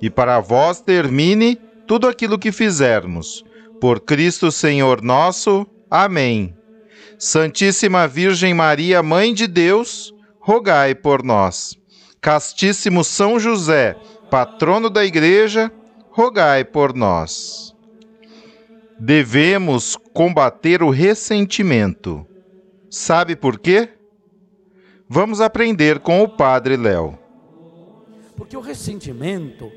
e para vós termine tudo aquilo que fizermos. Por Cristo Senhor nosso. Amém. Santíssima Virgem Maria, Mãe de Deus, rogai por nós. Castíssimo São José, patrono da Igreja, rogai por nós. Devemos combater o ressentimento. Sabe por quê? Vamos aprender com o Padre Léo. Porque o ressentimento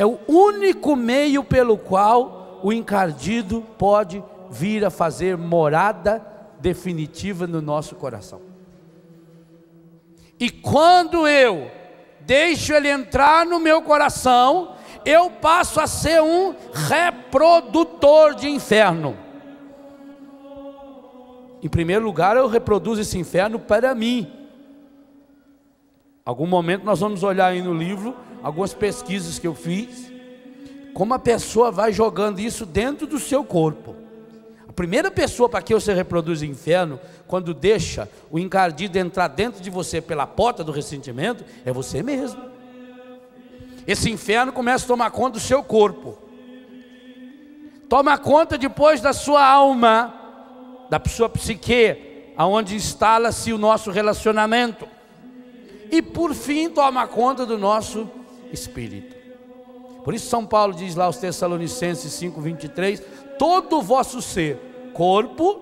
é o único meio pelo qual o encardido pode vir a fazer morada definitiva no nosso coração. E quando eu deixo ele entrar no meu coração, eu passo a ser um reprodutor de inferno. Em primeiro lugar, eu reproduzo esse inferno para mim. Algum momento nós vamos olhar aí no livro algumas pesquisas que eu fiz, como a pessoa vai jogando isso dentro do seu corpo. A primeira pessoa para que você reproduz o inferno, quando deixa o encardido entrar dentro de você pela porta do ressentimento, é você mesmo. Esse inferno começa a tomar conta do seu corpo. Toma conta depois da sua alma, da sua psique, aonde instala-se o nosso relacionamento. E por fim toma conta do nosso espírito. Por isso São Paulo diz lá aos Tessalonicenses 5:23, todo o vosso ser, corpo,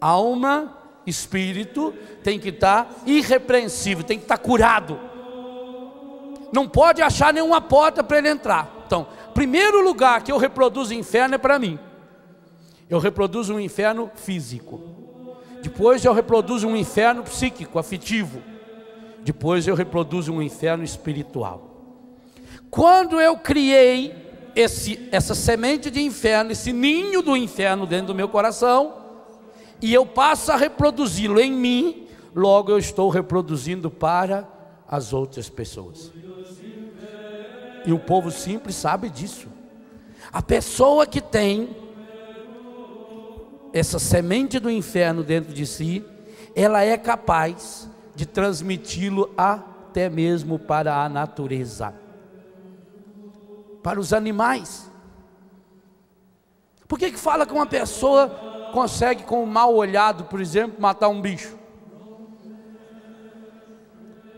alma, espírito, tem que estar irrepreensível, tem que estar curado. Não pode achar nenhuma porta para ele entrar. Então, primeiro lugar que eu reproduzo o inferno é para mim. Eu reproduzo um inferno físico. Depois eu reproduzo um inferno psíquico, afetivo. Depois eu reproduzo um inferno espiritual. Quando eu criei esse, essa semente de inferno, esse ninho do inferno dentro do meu coração, e eu passo a reproduzi-lo em mim, logo eu estou reproduzindo para as outras pessoas. E o povo simples sabe disso. A pessoa que tem essa semente do inferno dentro de si, ela é capaz de transmiti-lo até mesmo para a natureza para os animais. Por que, que fala que uma pessoa consegue, com um mal olhado, por exemplo, matar um bicho?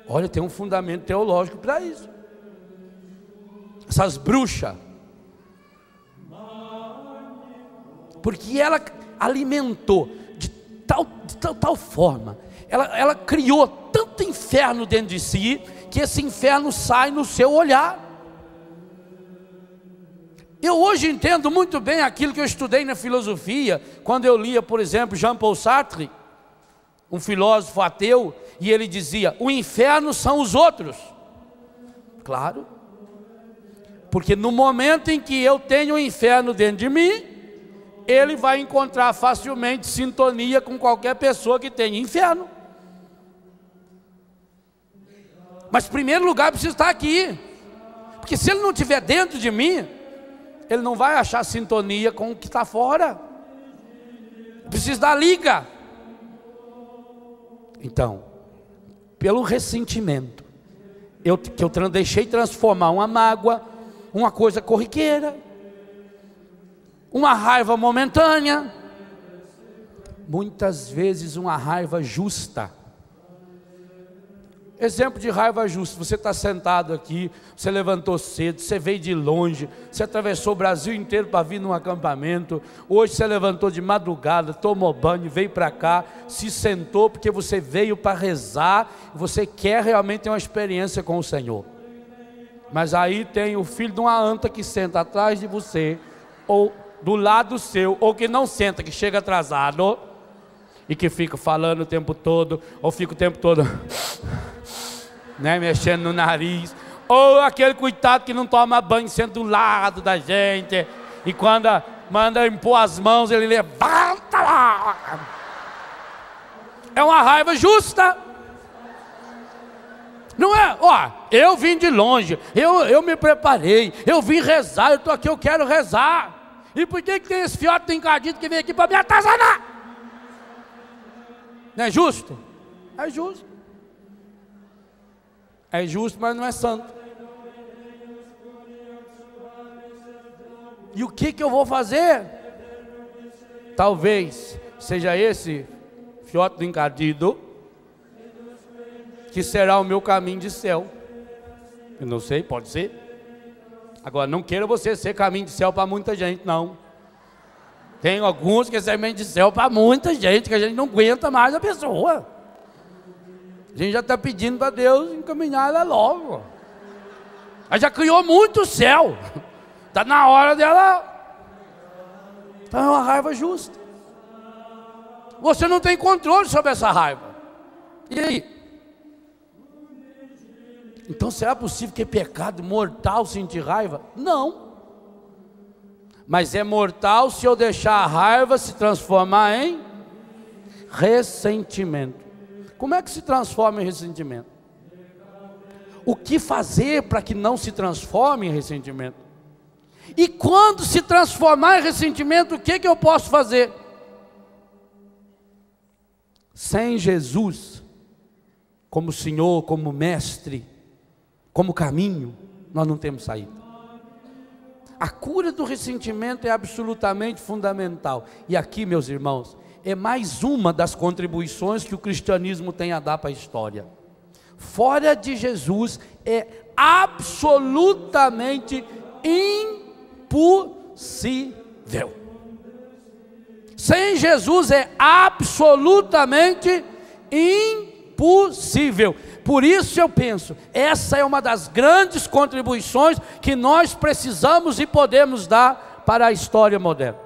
Olha, tem um fundamento teológico para isso. Essas bruxas. Porque ela alimentou de tal, de tal, tal forma, ela, ela criou tanto inferno dentro de si, que esse inferno sai no seu olhar. Eu hoje entendo muito bem aquilo que eu estudei na filosofia, quando eu lia, por exemplo, Jean-Paul Sartre, um filósofo ateu, e ele dizia: o inferno são os outros. Claro, porque no momento em que eu tenho o inferno dentro de mim, ele vai encontrar facilmente sintonia com qualquer pessoa que tenha inferno. Mas, em primeiro lugar, precisa estar aqui, porque se ele não estiver dentro de mim, ele não vai achar sintonia com o que está fora. Precisa da liga. Então, pelo ressentimento, eu, que eu deixei transformar uma mágoa, uma coisa corriqueira, uma raiva momentânea, muitas vezes uma raiva justa, Exemplo de raiva justa. Você está sentado aqui, você levantou cedo, você veio de longe, você atravessou o Brasil inteiro para vir num acampamento. Hoje você levantou de madrugada, tomou banho, veio para cá, se sentou porque você veio para rezar, você quer realmente ter uma experiência com o Senhor. Mas aí tem o filho de uma anta que senta atrás de você, ou do lado seu, ou que não senta, que chega atrasado e que fica falando o tempo todo, ou fica o tempo todo né, mexendo no nariz, ou aquele coitado que não toma banho sendo do lado da gente, e quando manda impor as mãos, ele levanta lá. É uma raiva justa. Não é? Ó, eu vim de longe, eu, eu me preparei, eu vim rezar, eu estou aqui, eu quero rezar. E por que, que tem esse fiote encardido que vem aqui para me atazanar? Não é justo? É justo. É justo, mas não é santo. E o que, que eu vou fazer? Talvez seja esse fiote do encardido que será o meu caminho de céu. Eu não sei, pode ser. Agora, não queira você ser caminho de céu para muita gente, não. Tem alguns que servem de céu para muita gente, que a gente não aguenta mais a pessoa. A gente já está pedindo para Deus encaminhar ela logo. Ela já criou muito céu. Está na hora dela. Então é uma raiva justa. Você não tem controle sobre essa raiva. E aí? Então será possível que é pecado mortal sentir raiva? Não. Mas é mortal se eu deixar a raiva se transformar em ressentimento. Como é que se transforma em ressentimento? O que fazer para que não se transforme em ressentimento? E quando se transformar em ressentimento, o que, que eu posso fazer? Sem Jesus, como Senhor, como Mestre, como caminho, nós não temos saída. A cura do ressentimento é absolutamente fundamental. E aqui, meus irmãos, é mais uma das contribuições que o cristianismo tem a dar para a história. Fora de Jesus é absolutamente impossível. Sem Jesus é absolutamente impossível. Por isso eu penso, essa é uma das grandes contribuições que nós precisamos e podemos dar para a história moderna.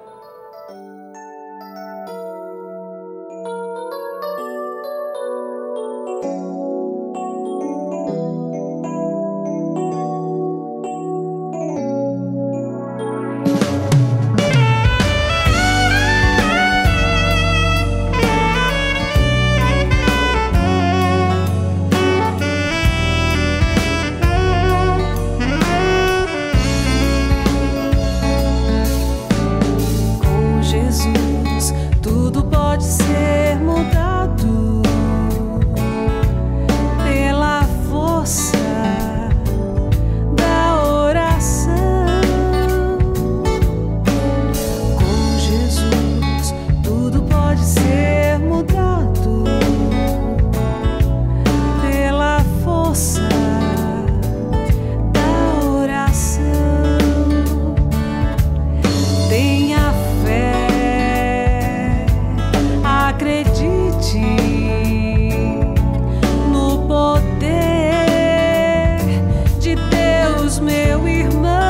Deus, meu irmão.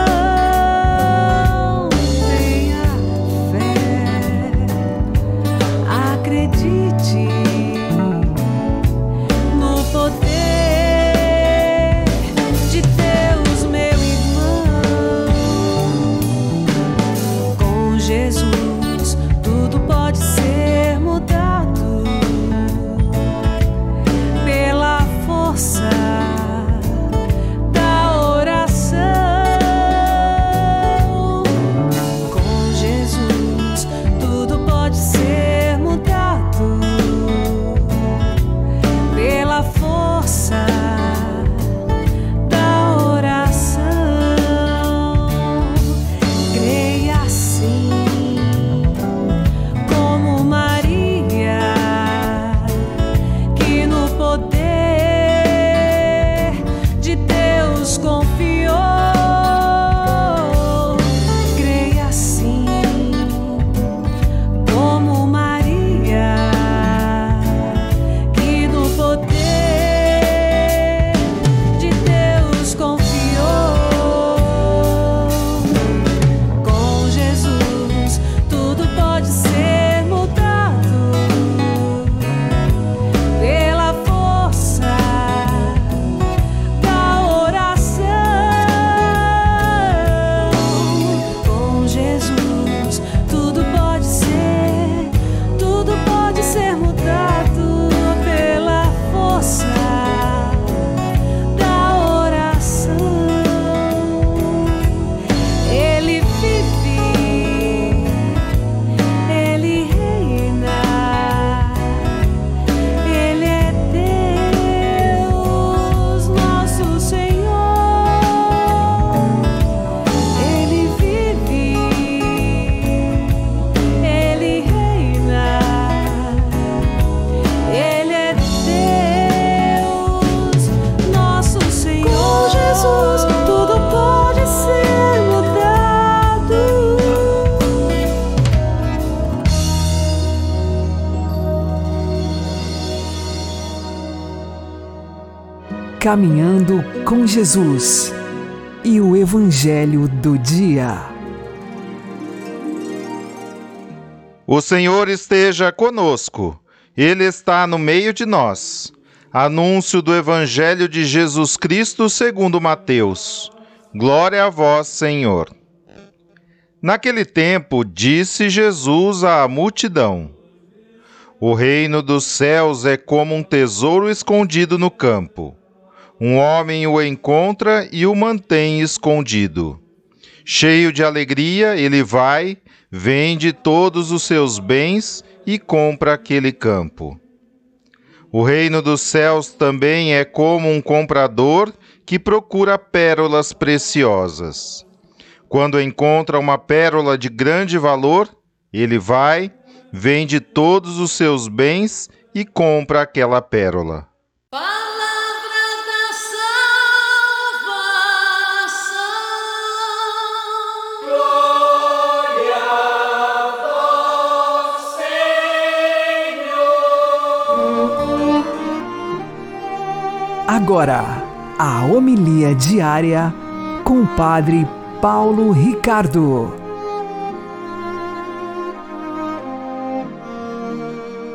Caminhando com Jesus e o Evangelho do Dia. O Senhor esteja conosco, Ele está no meio de nós. Anúncio do Evangelho de Jesus Cristo segundo Mateus. Glória a vós, Senhor. Naquele tempo, disse Jesus à multidão: O reino dos céus é como um tesouro escondido no campo um homem o encontra e o mantém escondido. Cheio de alegria, ele vai, vende todos os seus bens e compra aquele campo. O reino dos céus também é como um comprador que procura pérolas preciosas. Quando encontra uma pérola de grande valor, ele vai, vende todos os seus bens e compra aquela pérola. Agora, a homilia diária com o Padre Paulo Ricardo.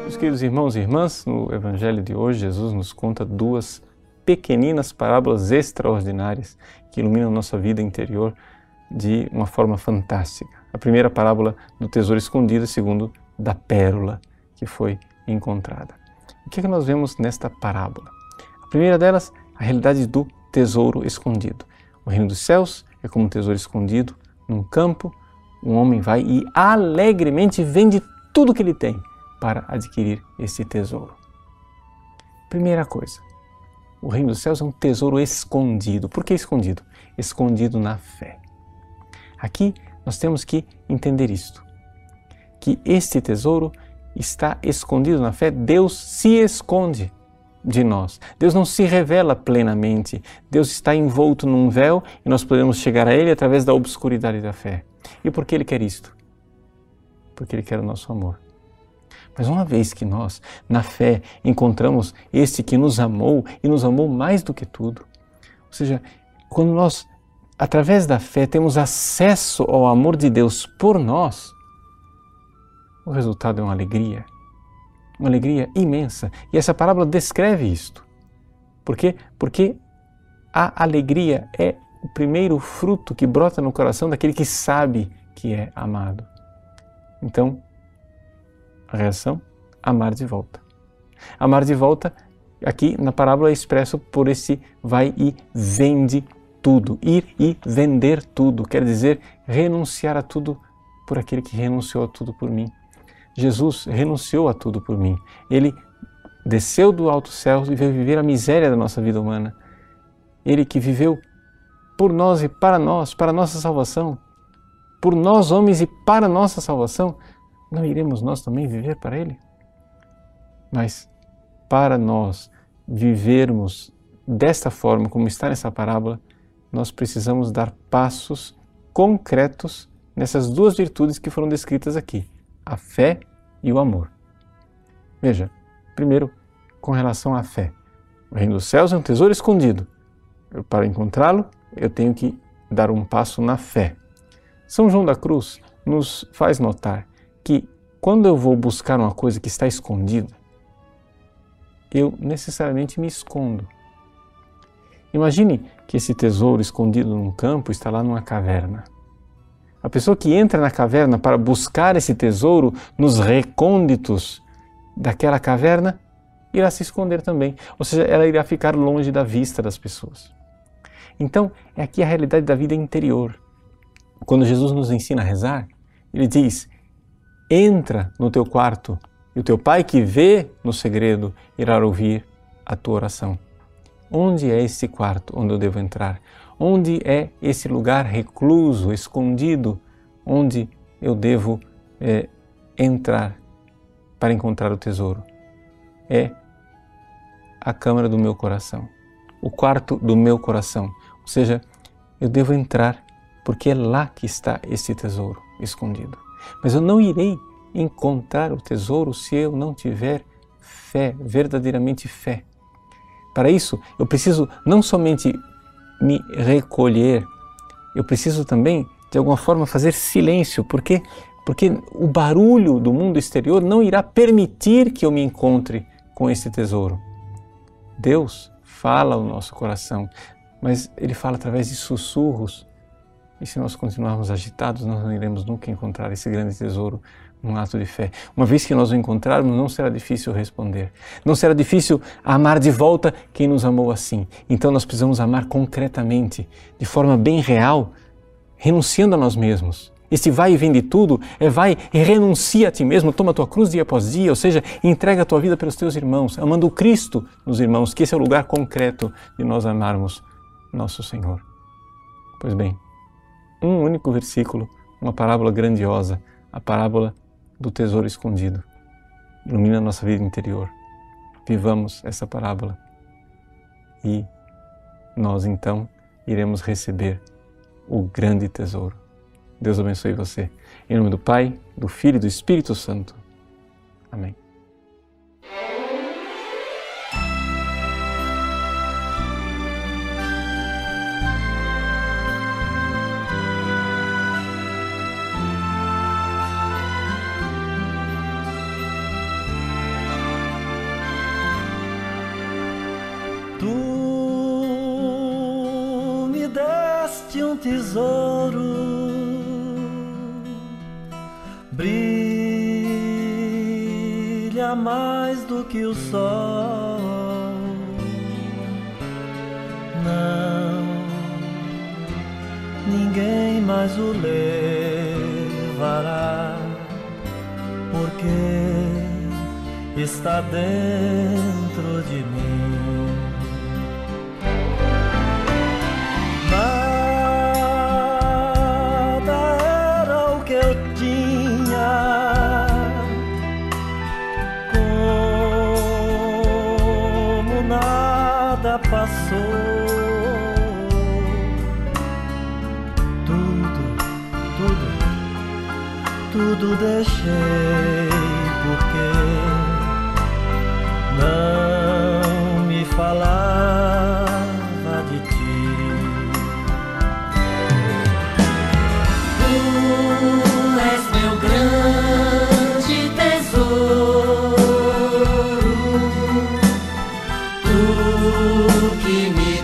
Meus queridos irmãos e irmãs, no Evangelho de hoje, Jesus nos conta duas pequeninas parábolas extraordinárias que iluminam nossa vida interior de uma forma fantástica. A primeira parábola do tesouro escondido, a segunda da pérola que foi encontrada. O que, é que nós vemos nesta parábola? A primeira delas, a realidade do tesouro escondido. O reino dos céus é como um tesouro escondido num campo. Um homem vai e alegremente vende tudo que ele tem para adquirir esse tesouro. Primeira coisa, o reino dos céus é um tesouro escondido. Por que escondido? Escondido na fé. Aqui nós temos que entender isto: que este tesouro está escondido na fé, Deus se esconde de nós. Deus não se revela plenamente. Deus está envolto num véu e nós podemos chegar a Ele através da obscuridade da fé. E por que Ele quer isto? Porque Ele quer o nosso amor. Mas uma vez que nós, na fé, encontramos este que nos amou e nos amou mais do que tudo, ou seja, quando nós, através da fé, temos acesso ao amor de Deus por nós, o resultado é uma alegria uma alegria imensa. E essa parábola descreve isto. Por quê? Porque a alegria é o primeiro fruto que brota no coração daquele que sabe que é amado. Então, a reação? Amar de volta. Amar de volta, aqui na parábola é expresso por esse vai e vende tudo. Ir e vender tudo, quer dizer renunciar a tudo por aquele que renunciou a tudo por mim. Jesus renunciou a tudo por mim. Ele desceu do alto céu e veio viver a miséria da nossa vida humana. Ele que viveu por nós e para nós, para nossa salvação, por nós homens e para nossa salvação, não iremos nós também viver para Ele? Mas para nós vivermos desta forma, como está nessa parábola, nós precisamos dar passos concretos nessas duas virtudes que foram descritas aqui a fé e o amor. Veja, primeiro, com relação à fé. O reino dos céus é um tesouro escondido. Eu, para encontrá-lo, eu tenho que dar um passo na fé. São João da Cruz nos faz notar que quando eu vou buscar uma coisa que está escondida, eu necessariamente me escondo. Imagine que esse tesouro escondido num campo está lá numa caverna. A pessoa que entra na caverna para buscar esse tesouro nos recônditos daquela caverna irá se esconder também, ou seja, ela irá ficar longe da vista das pessoas. Então, é aqui a realidade da vida interior. Quando Jesus nos ensina a rezar, ele diz: entra no teu quarto e o teu pai que vê no segredo irá ouvir a tua oração. Onde é esse quarto onde eu devo entrar? Onde é esse lugar recluso, escondido, onde eu devo é, entrar para encontrar o tesouro? É a câmara do meu coração, o quarto do meu coração. Ou seja, eu devo entrar porque é lá que está esse tesouro escondido. Mas eu não irei encontrar o tesouro se eu não tiver fé, verdadeiramente fé. Para isso, eu preciso não somente me recolher, eu preciso também, de alguma forma, fazer silêncio, porque porque o barulho do mundo exterior não irá permitir que eu me encontre com esse tesouro. Deus fala ao nosso coração, mas Ele fala através de sussurros. E se nós continuarmos agitados, nós não iremos nunca encontrar esse grande tesouro num ato de fé. Uma vez que nós o encontrarmos, não será difícil responder. Não será difícil amar de volta quem nos amou assim. Então nós precisamos amar concretamente, de forma bem real, renunciando a nós mesmos esse vai e vem de tudo é vai e renuncia a ti mesmo, toma a tua cruz dia após dia, ou seja, entrega a tua vida pelos teus irmãos, amando o Cristo nos irmãos, que esse é o lugar concreto de nós amarmos nosso Senhor. Pois bem, um único versículo, uma parábola grandiosa, a parábola do tesouro escondido. Ilumina a nossa vida interior. Vivamos essa parábola e nós então iremos receber o grande tesouro Deus abençoe você. Em nome do Pai, do Filho e do Espírito Santo. Amém. Tu me deste um tesouro brilha mais do que o sol. Não, ninguém mais o levará, porque está dentro tudo deixei porque não me falava de ti. Tu és meu grande tesouro, tu que me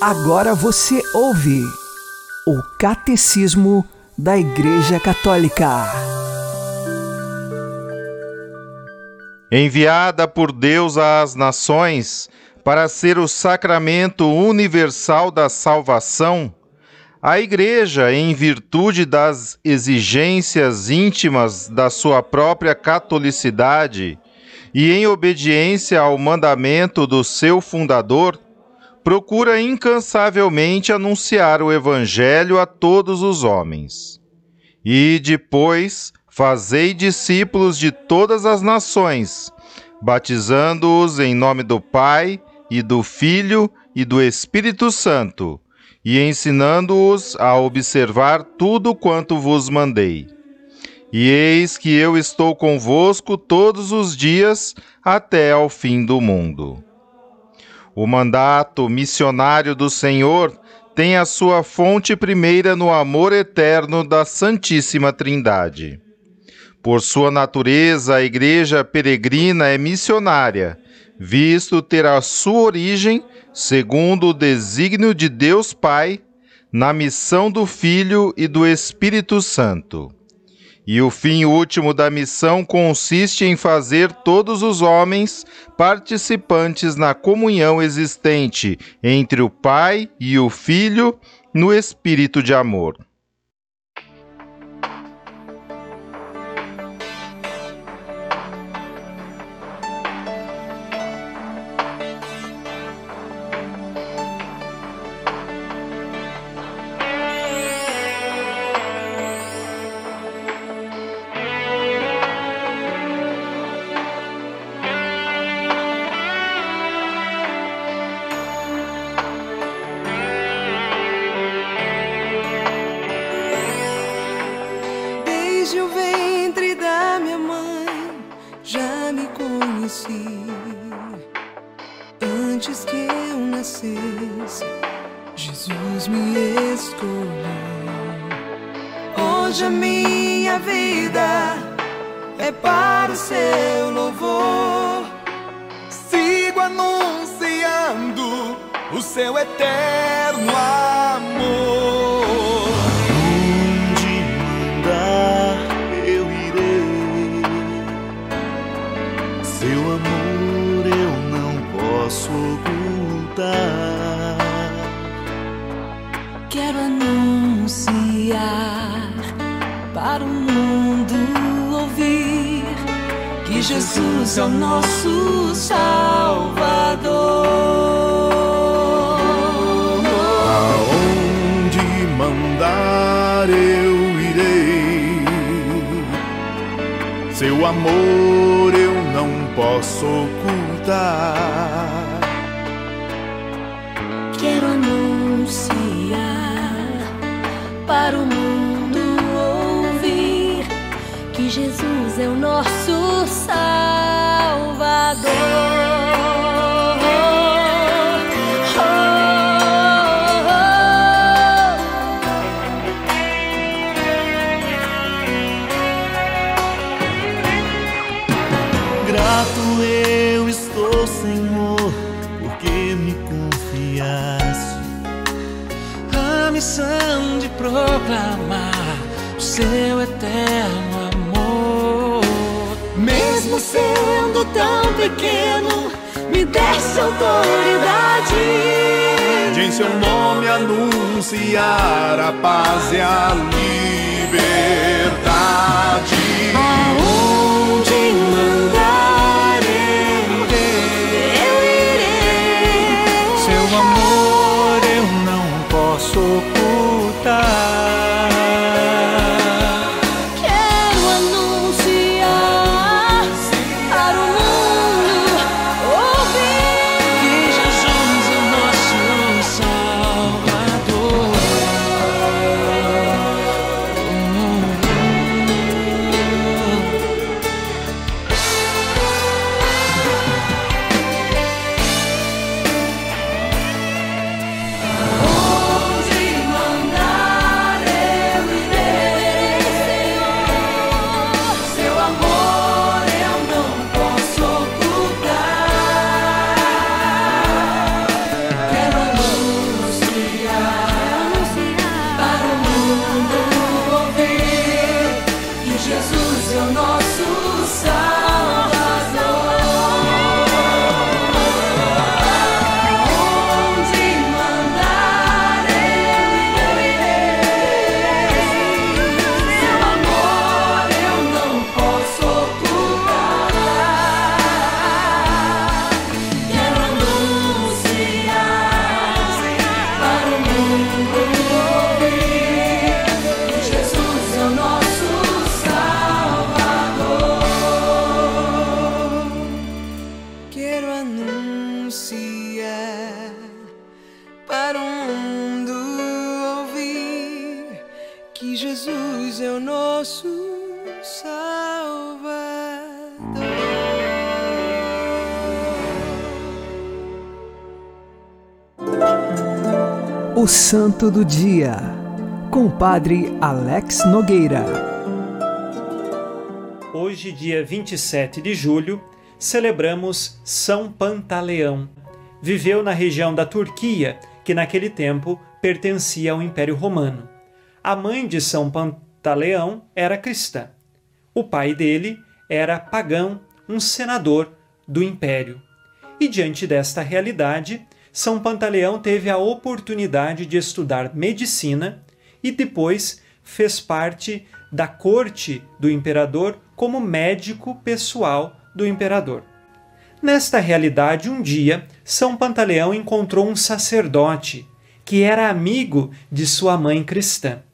Agora você ouve o Catecismo da Igreja Católica. Enviada por Deus às nações para ser o sacramento universal da salvação, a Igreja, em virtude das exigências íntimas da sua própria catolicidade e em obediência ao mandamento do seu fundador, procura incansavelmente anunciar o Evangelho a todos os homens. E depois fazei discípulos de todas as nações, batizando-os em nome do Pai e do Filho e do Espírito Santo, e ensinando-os a observar tudo quanto vos mandei. E eis que eu estou convosco todos os dias até ao fim do mundo. O mandato missionário do Senhor tem a sua fonte primeira no amor eterno da Santíssima Trindade. Por sua natureza, a Igreja peregrina é missionária, visto ter a sua origem, segundo o desígnio de Deus Pai, na missão do Filho e do Espírito Santo. E o fim último da missão consiste em fazer todos os homens participantes na comunhão existente entre o Pai e o Filho no espírito de amor. Posso ocultar. Seu eterno amor. Mesmo sendo tão pequeno, me desse autoridade. De em seu nome anunciar a paz e a liberdade. Aonde mandar eu irei, eu irei. Seu amor eu não posso ocultar. Jesus, eu não Santo do Dia, com o Padre Alex Nogueira. Hoje, dia 27 de julho, celebramos São Pantaleão. Viveu na região da Turquia, que naquele tempo pertencia ao Império Romano. A mãe de São Pantaleão era cristã. O pai dele era pagão, um senador do império. E diante desta realidade, São Pantaleão teve a oportunidade de estudar medicina e depois fez parte da corte do imperador como médico pessoal do imperador. Nesta realidade, um dia, São Pantaleão encontrou um sacerdote que era amigo de sua mãe cristã.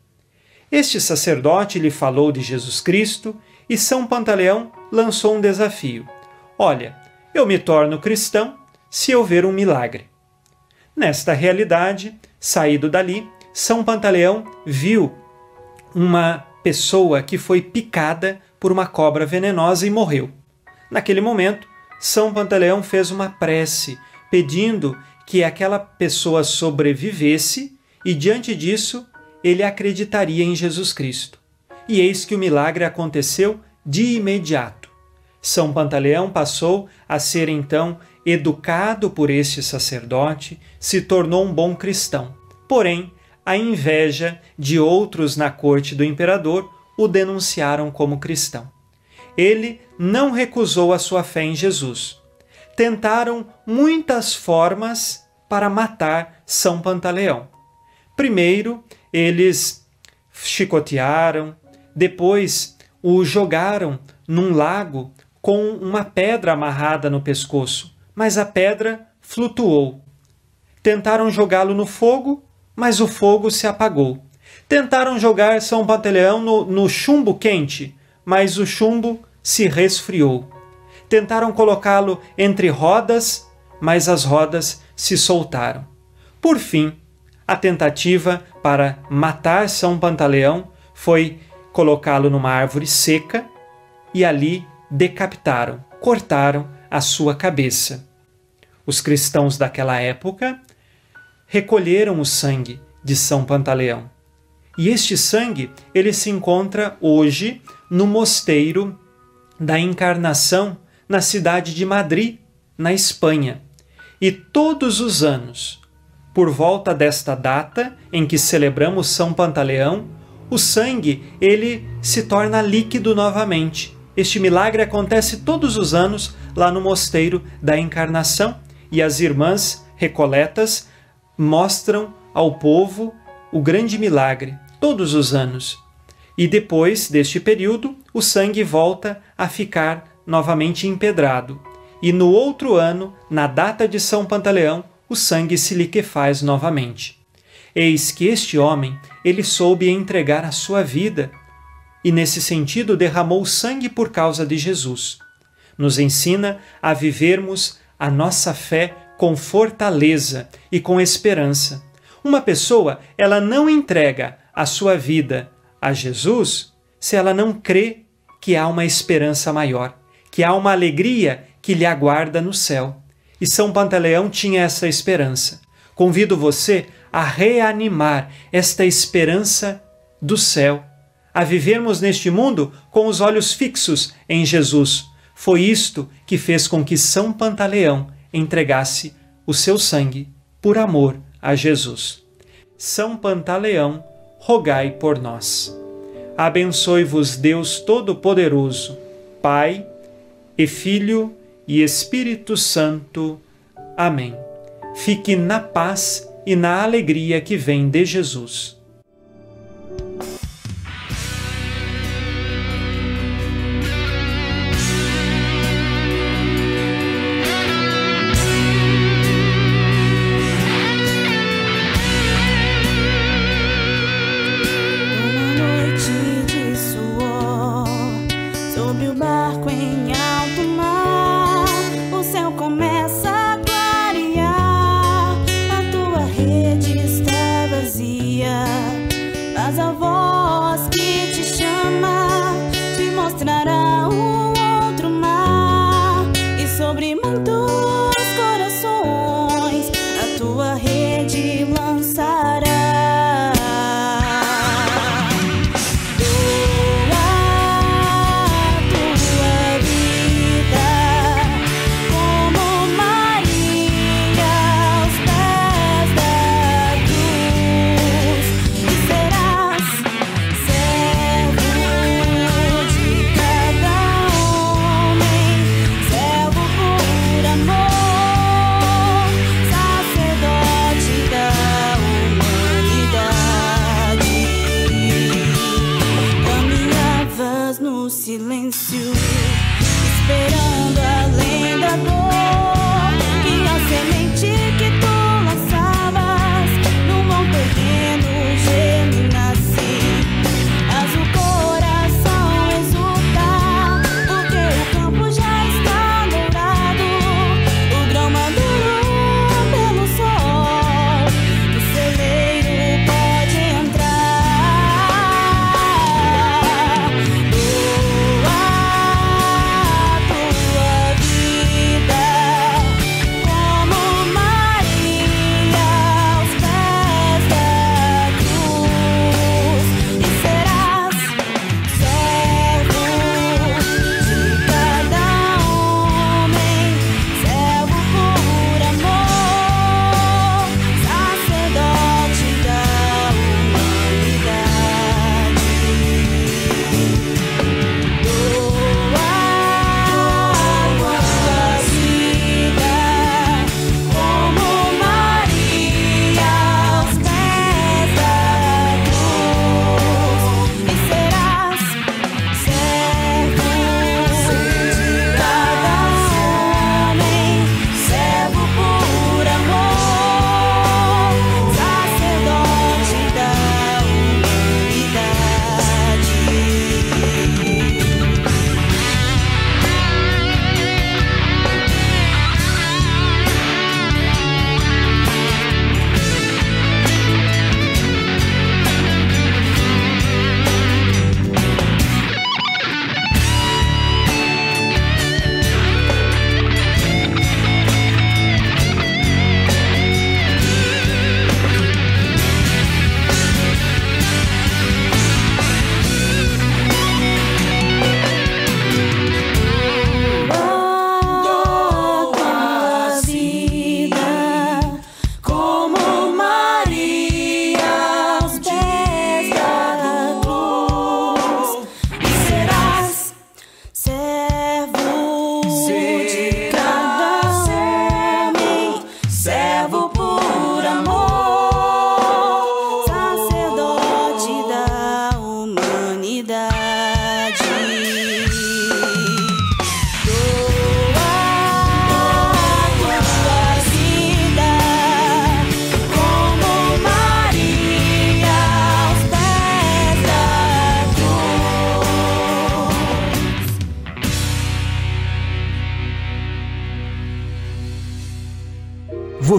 Este sacerdote lhe falou de Jesus Cristo e São Pantaleão lançou um desafio: Olha, eu me torno cristão se eu ver um milagre. Nesta realidade, saído dali, São Pantaleão viu uma pessoa que foi picada por uma cobra venenosa e morreu. Naquele momento, São Pantaleão fez uma prece pedindo que aquela pessoa sobrevivesse e, diante disso, ele acreditaria em Jesus Cristo. E eis que o milagre aconteceu de imediato. São Pantaleão passou a ser então educado por este sacerdote, se tornou um bom cristão. Porém, a inveja de outros na corte do imperador o denunciaram como cristão. Ele não recusou a sua fé em Jesus. Tentaram muitas formas para matar São Pantaleão. Primeiro, eles chicotearam, depois o jogaram num lago com uma pedra amarrada no pescoço, mas a pedra flutuou. Tentaram jogá-lo no fogo, mas o fogo se apagou. Tentaram jogar São Pantaleão no, no chumbo quente, mas o chumbo se resfriou. Tentaram colocá-lo entre rodas, mas as rodas se soltaram. Por fim, a tentativa para matar São Pantaleão foi colocá-lo numa árvore seca e ali decapitaram, cortaram a sua cabeça. Os cristãos daquela época recolheram o sangue de São Pantaleão. E este sangue, ele se encontra hoje no mosteiro da Encarnação, na cidade de Madrid, na Espanha. E todos os anos, por volta desta data em que celebramos São Pantaleão, o sangue ele se torna líquido novamente. Este milagre acontece todos os anos lá no mosteiro da Encarnação e as irmãs recoletas mostram ao povo o grande milagre todos os anos. E depois deste período, o sangue volta a ficar novamente empedrado. E no outro ano, na data de São Pantaleão, o sangue se liquefaz novamente. Eis que este homem, ele soube entregar a sua vida e nesse sentido derramou sangue por causa de Jesus. Nos ensina a vivermos a nossa fé com fortaleza e com esperança. Uma pessoa, ela não entrega a sua vida a Jesus se ela não crê que há uma esperança maior, que há uma alegria que lhe aguarda no céu. E São Pantaleão tinha essa esperança. Convido você a reanimar esta esperança do céu, a vivermos neste mundo com os olhos fixos em Jesus. Foi isto que fez com que São Pantaleão entregasse o seu sangue por amor a Jesus. São Pantaleão, rogai por nós. Abençoe-vos Deus Todo-Poderoso, Pai e Filho e Espírito Santo. Amém. Fique na paz e na alegria que vem de Jesus.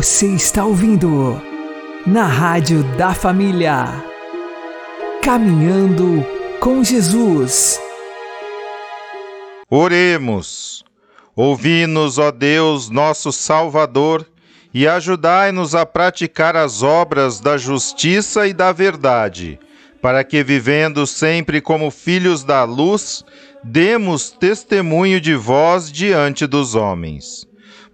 Você está ouvindo na Rádio da Família. Caminhando com Jesus. Oremos. Ouvi-nos, ó Deus, nosso Salvador, e ajudai-nos a praticar as obras da justiça e da verdade, para que, vivendo sempre como filhos da luz, demos testemunho de vós diante dos homens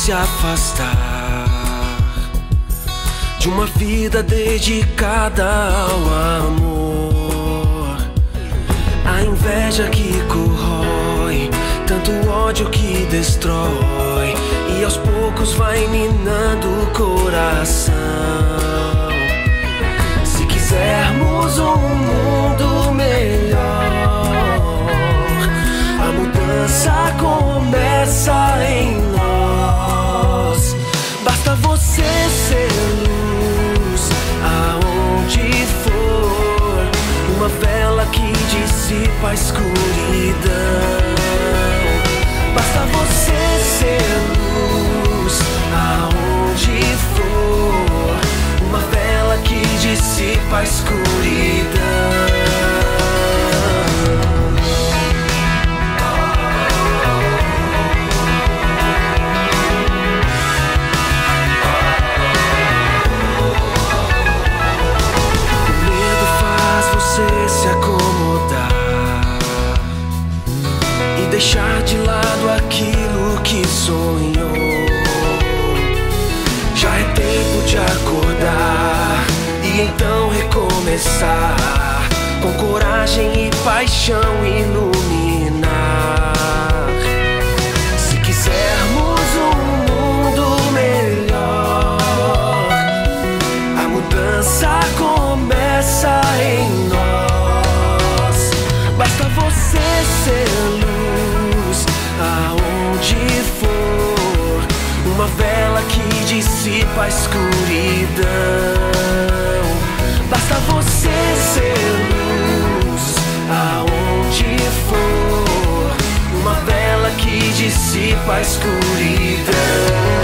Se afastar de uma vida dedicada ao amor. A inveja que corrói, tanto ódio que destrói, e aos poucos vai minando o coração. Se quisermos um mundo melhor, a mudança começa em nós. Basta você ser luz aonde for, uma vela que dissipa a escuridão. Basta você ser luz aonde for, uma vela que dissipa a escuridão. A escuridão.